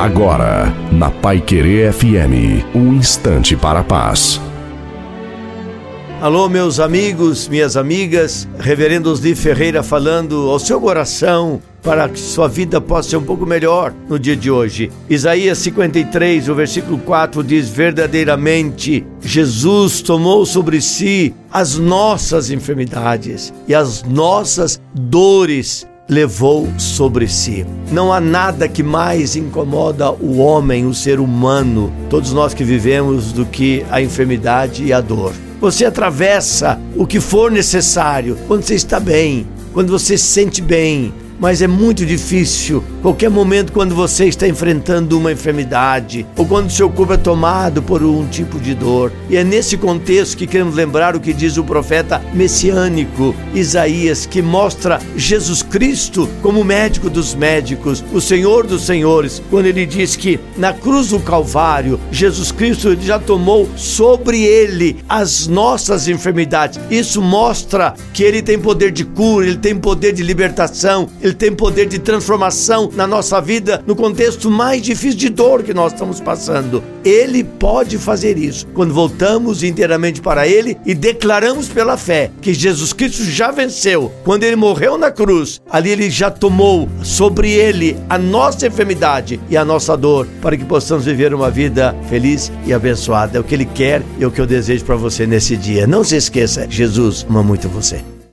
Agora, na Pai Querer FM, um instante para a paz. Alô, meus amigos, minhas amigas, Reverendo Osli Ferreira falando ao seu coração para que sua vida possa ser um pouco melhor no dia de hoje. Isaías 53, o versículo 4 diz: Verdadeiramente, Jesus tomou sobre si as nossas enfermidades e as nossas dores levou sobre si. Não há nada que mais incomoda o homem, o ser humano, todos nós que vivemos, do que a enfermidade e a dor. Você atravessa o que for necessário quando você está bem, quando você se sente bem, mas é muito difícil. Qualquer momento, quando você está enfrentando uma enfermidade ou quando seu corpo é tomado por um tipo de dor. E é nesse contexto que queremos lembrar o que diz o profeta messiânico Isaías, que mostra Jesus Cristo como médico dos médicos, o Senhor dos senhores, quando ele diz que na cruz do Calvário, Jesus Cristo já tomou sobre ele as nossas enfermidades. Isso mostra que ele tem poder de cura, ele tem poder de libertação, ele ele tem poder de transformação na nossa vida no contexto mais difícil de dor que nós estamos passando. Ele pode fazer isso quando voltamos inteiramente para Ele e declaramos pela fé que Jesus Cristo já venceu. Quando Ele morreu na cruz, ali Ele já tomou sobre Ele a nossa enfermidade e a nossa dor para que possamos viver uma vida feliz e abençoada. É o que Ele quer e é o que eu desejo para você nesse dia. Não se esqueça, Jesus ama muito você.